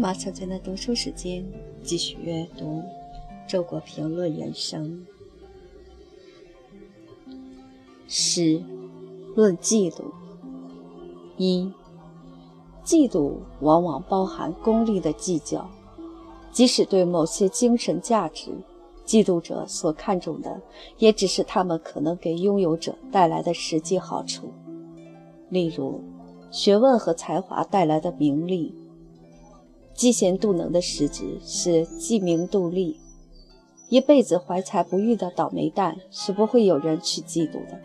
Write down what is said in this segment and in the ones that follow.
马小娟的读书时间，继续阅读《周国评论人生》。十论嫉妒。一，嫉妒往往包含功利的计较，即使对某些精神价值，嫉妒者所看重的，也只是他们可能给拥有者带来的实际好处，例如学问和才华带来的名利。嫉贤妒能的实质是嫉名妒利，一辈子怀才不遇的倒霉蛋是不会有人去嫉妒的。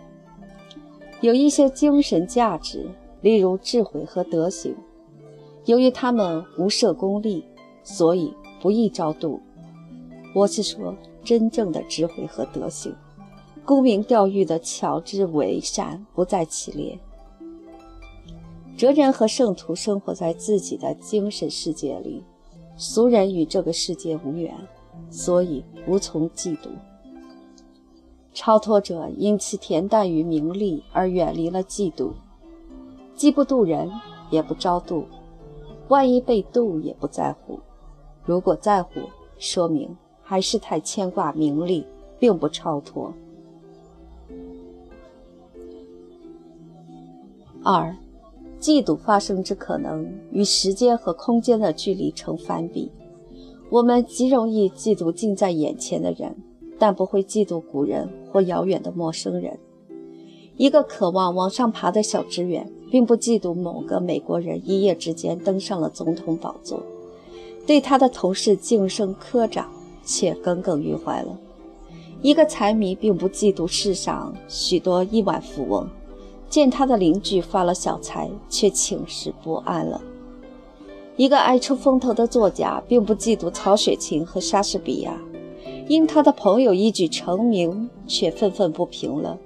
有一些精神价值，例如智慧和德行，由于他们无涉功利，所以不易招妒。我是说，真正的智慧和德行，沽名钓誉的巧智伪善不在其列。哲人和圣徒生活在自己的精神世界里，俗人与这个世界无缘，所以无从嫉妒。超脱者因其恬淡于名利而远离了嫉妒，既不妒人，也不招妒，万一被妒也不在乎。如果在乎，说明还是太牵挂名利，并不超脱。二。嫉妒发生之可能与时间和空间的距离成反比，我们极容易嫉妒近在眼前的人，但不会嫉妒古人或遥远的陌生人。一个渴望往上爬的小职员，并不嫉妒某个美国人一夜之间登上了总统宝座，对他的同事晋升科长却耿耿于怀了。一个财迷并不嫉妒世上许多亿万富翁。见他的邻居发了小财，却寝食不安了。一个爱出风头的作家，并不嫉妒曹雪芹和莎士比亚，因他的朋友一举成名，却愤愤不平了。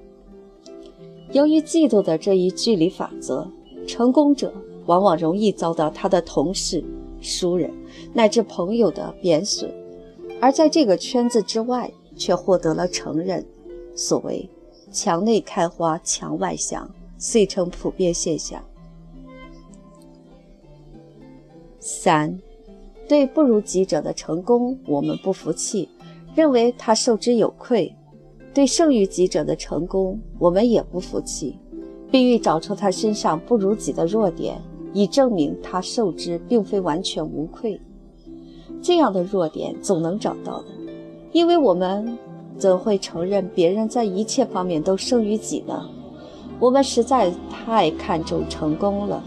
由于嫉妒的这一距离法则，成功者往往容易遭到他的同事、熟人乃至朋友的贬损，而在这个圈子之外，却获得了承认。所谓。墙内开花墙外香，遂成普遍现象。三，对不如己者的成功，我们不服气，认为他受之有愧；对胜于己者的成功，我们也不服气，必欲找出他身上不如己的弱点，以证明他受之并非完全无愧。这样的弱点总能找到的，因为我们。怎会承认别人在一切方面都胜于己呢？我们实在太看重成功了，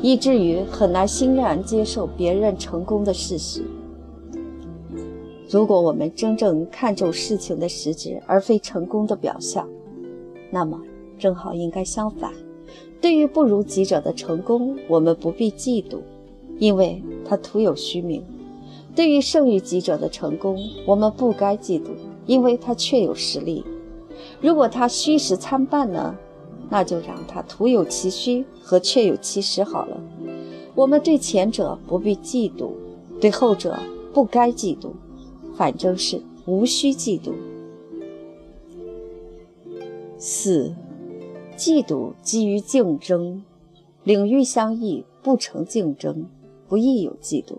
以至于很难欣然接受别人成功的事实。如果我们真正看重事情的实质，而非成功的表象，那么正好应该相反。对于不如己者的成功，我们不必嫉妒，因为他徒有虚名；对于胜于己者的成功，我们不该嫉妒。因为他确有实力，如果他虚实参半呢，那就让他徒有其虚和确有其实好了。我们对前者不必嫉妒，对后者不该嫉妒，反正是无需嫉妒。四，嫉妒基于竞争，领域相异不成竞争，不易有嫉妒。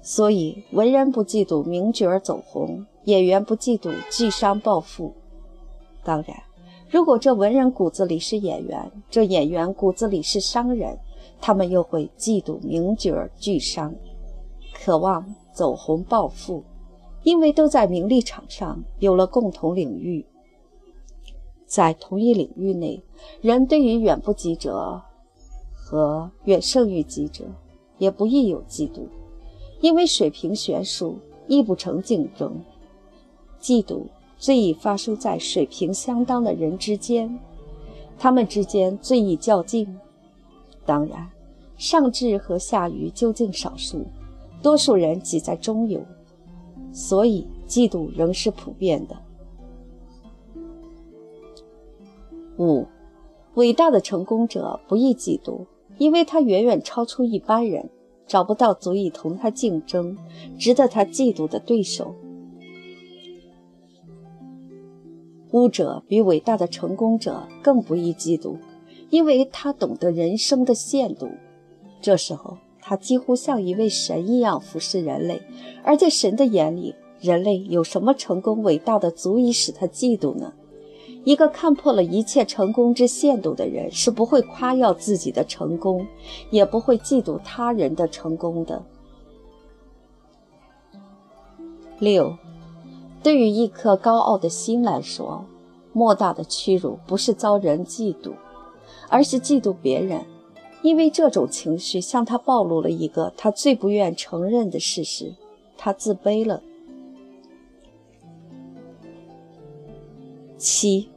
所以文人不嫉妒名角走红。演员不嫉妒巨商暴富，当然，如果这文人骨子里是演员，这演员骨子里是商人，他们又会嫉妒名角巨商，渴望走红暴富，因为都在名利场上有了共同领域。在同一领域内，人对于远不及者和远胜于己者，也不易有嫉妒，因为水平悬殊，亦不成竞争。嫉妒最易发生在水平相当的人之间，他们之间最易较劲。当然，上智和下愚究竟少数，多数人挤在中游，所以嫉妒仍是普遍的。五，伟大的成功者不易嫉妒，因为他远远超出一般人，找不到足以同他竞争、值得他嫉妒的对手。巫者比伟大的成功者更不易嫉妒，因为他懂得人生的限度。这时候，他几乎像一位神一样服侍人类，而在神的眼里，人类有什么成功伟大的足以使他嫉妒呢？一个看破了一切成功之限度的人，是不会夸耀自己的成功，也不会嫉妒他人的成功的。六，对于一颗高傲的心来说，莫大的屈辱不是遭人嫉妒，而是嫉妒别人。因为这种情绪向他暴露了一个他最不愿承认的事实：他自卑了。七，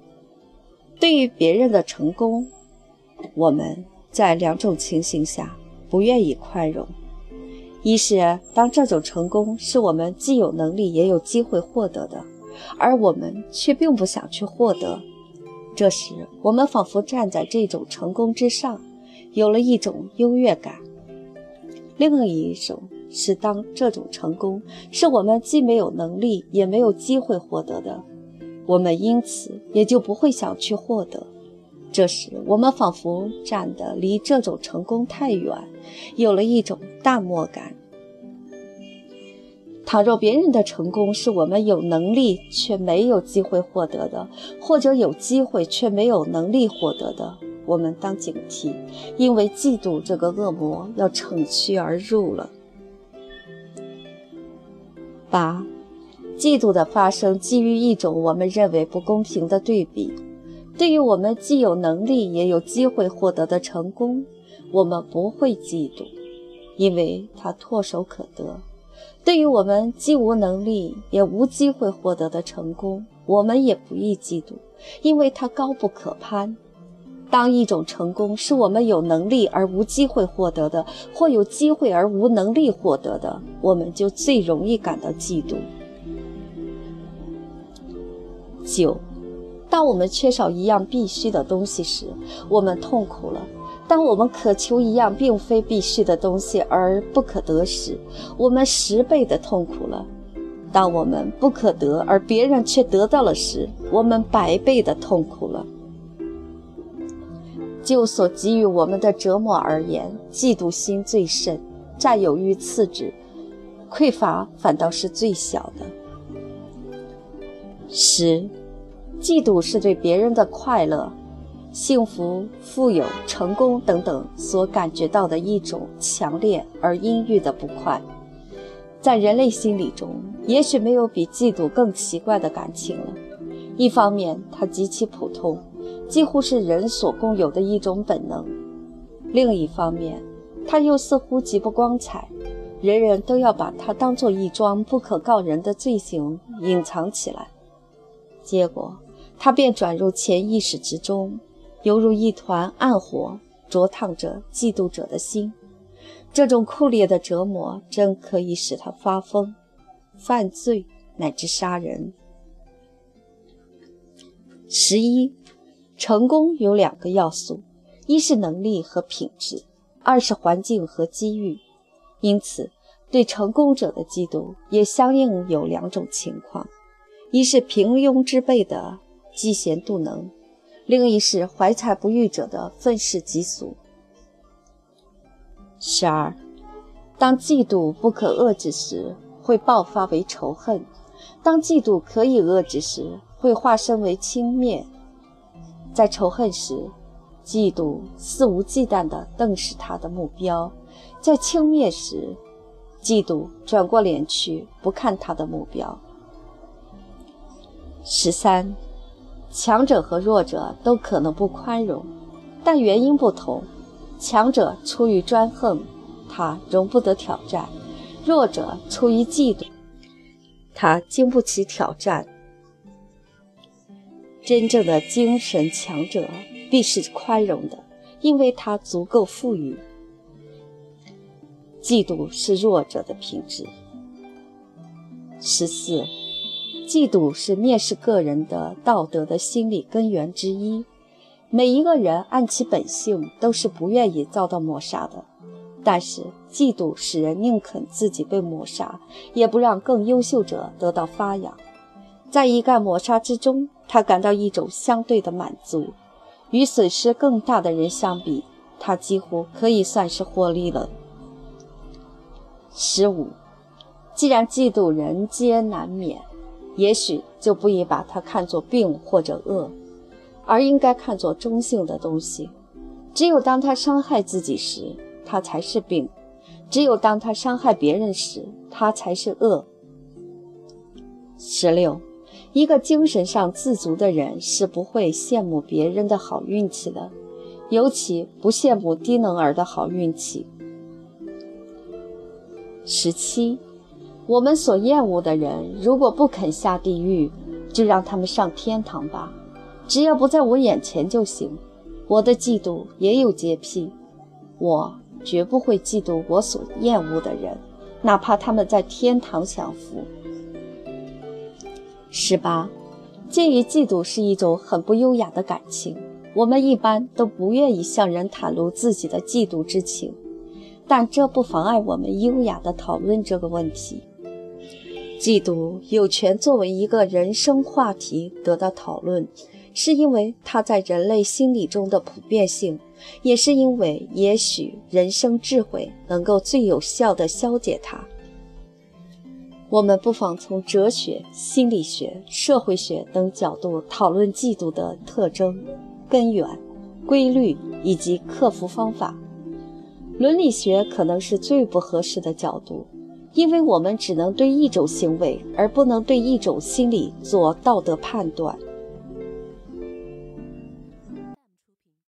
对于别人的成功，我们在两种情形下不愿意宽容：一是当这种成功是我们既有能力也有机会获得的，而我们却并不想去获得，这时我们仿佛站在这种成功之上。有了一种优越感。另一种是，当这种成功是我们既没有能力也没有机会获得的，我们因此也就不会想去获得。这时，我们仿佛站得离这种成功太远，有了一种淡漠感。倘若别人的成功是我们有能力却没有机会获得的，或者有机会却没有能力获得的，我们当警惕，因为嫉妒这个恶魔要乘虚而入了。八，嫉妒的发生基于一种我们认为不公平的对比。对于我们既有能力也有机会获得的成功，我们不会嫉妒，因为它唾手可得；对于我们既无能力也无机会获得的成功，我们也不易嫉妒，因为它高不可攀。当一种成功是我们有能力而无机会获得的，或有机会而无能力获得的，我们就最容易感到嫉妒。九，当我们缺少一样必须的东西时，我们痛苦了；当我们渴求一样并非必须的东西而不可得时，我们十倍的痛苦了；当我们不可得而别人却得到了时，我们百倍的痛苦了。就所给予我们的折磨而言，嫉妒心最甚，占有欲次之，匮乏反倒是最小的。十，嫉妒是对别人的快乐、幸福、富有、成功等等所感觉到的一种强烈而阴郁的不快。在人类心理中，也许没有比嫉妒更奇怪的感情了。一方面，它极其普通。几乎是人所共有的一种本能。另一方面，它又似乎极不光彩，人人都要把它当做一桩不可告人的罪行隐藏起来。结果，他便转入潜意识之中，犹如一团暗火，灼烫着嫉妒者的心。这种酷烈的折磨，真可以使他发疯、犯罪，乃至杀人。十一。成功有两个要素，一是能力和品质，二是环境和机遇。因此，对成功者的嫉妒也相应有两种情况：一是平庸之辈的嫉贤妒能，另一是怀才不遇者的愤世嫉俗。十二，当嫉妒不可遏制时，会爆发为仇恨；当嫉妒可以遏制时，会化身为轻蔑。在仇恨时，嫉妒肆无忌惮地瞪视他的目标；在轻蔑时，嫉妒转过脸去不看他的目标。十三，强者和弱者都可能不宽容，但原因不同。强者出于专横，他容不得挑战；弱者出于嫉妒，他经不起挑战。真正的精神强者必是宽容的，因为他足够富裕。嫉妒是弱者的品质。十四，嫉妒是蔑视个人的道德的心理根源之一。每一个人按其本性都是不愿意遭到抹杀的，但是嫉妒使人宁肯自己被抹杀，也不让更优秀者得到发扬。在一概抹杀之中。他感到一种相对的满足，与损失更大的人相比，他几乎可以算是获利了。十五，既然嫉妒人皆难免，也许就不宜把它看作病或者恶，而应该看作中性的东西。只有当它伤害自己时，它才是病；只有当它伤害别人时，它才是恶。十六。一个精神上自足的人是不会羡慕别人的好运气的，尤其不羡慕低能儿的好运气。十七，我们所厌恶的人，如果不肯下地狱，就让他们上天堂吧，只要不在我眼前就行。我的嫉妒也有洁癖，我绝不会嫉妒我所厌恶的人，哪怕他们在天堂享福。十八，鉴于嫉妒是一种很不优雅的感情，我们一般都不愿意向人袒露自己的嫉妒之情，但这不妨碍我们优雅地讨论这个问题。嫉妒有权作为一个人生话题得到讨论，是因为它在人类心理中的普遍性，也是因为也许人生智慧能够最有效地消解它。我们不妨从哲学、心理学、社会学等角度讨论嫉妒的特征、根源、规律以及克服方法。伦理学可能是最不合适的角度，因为我们只能对一种行为而不能对一种心理做道德判断。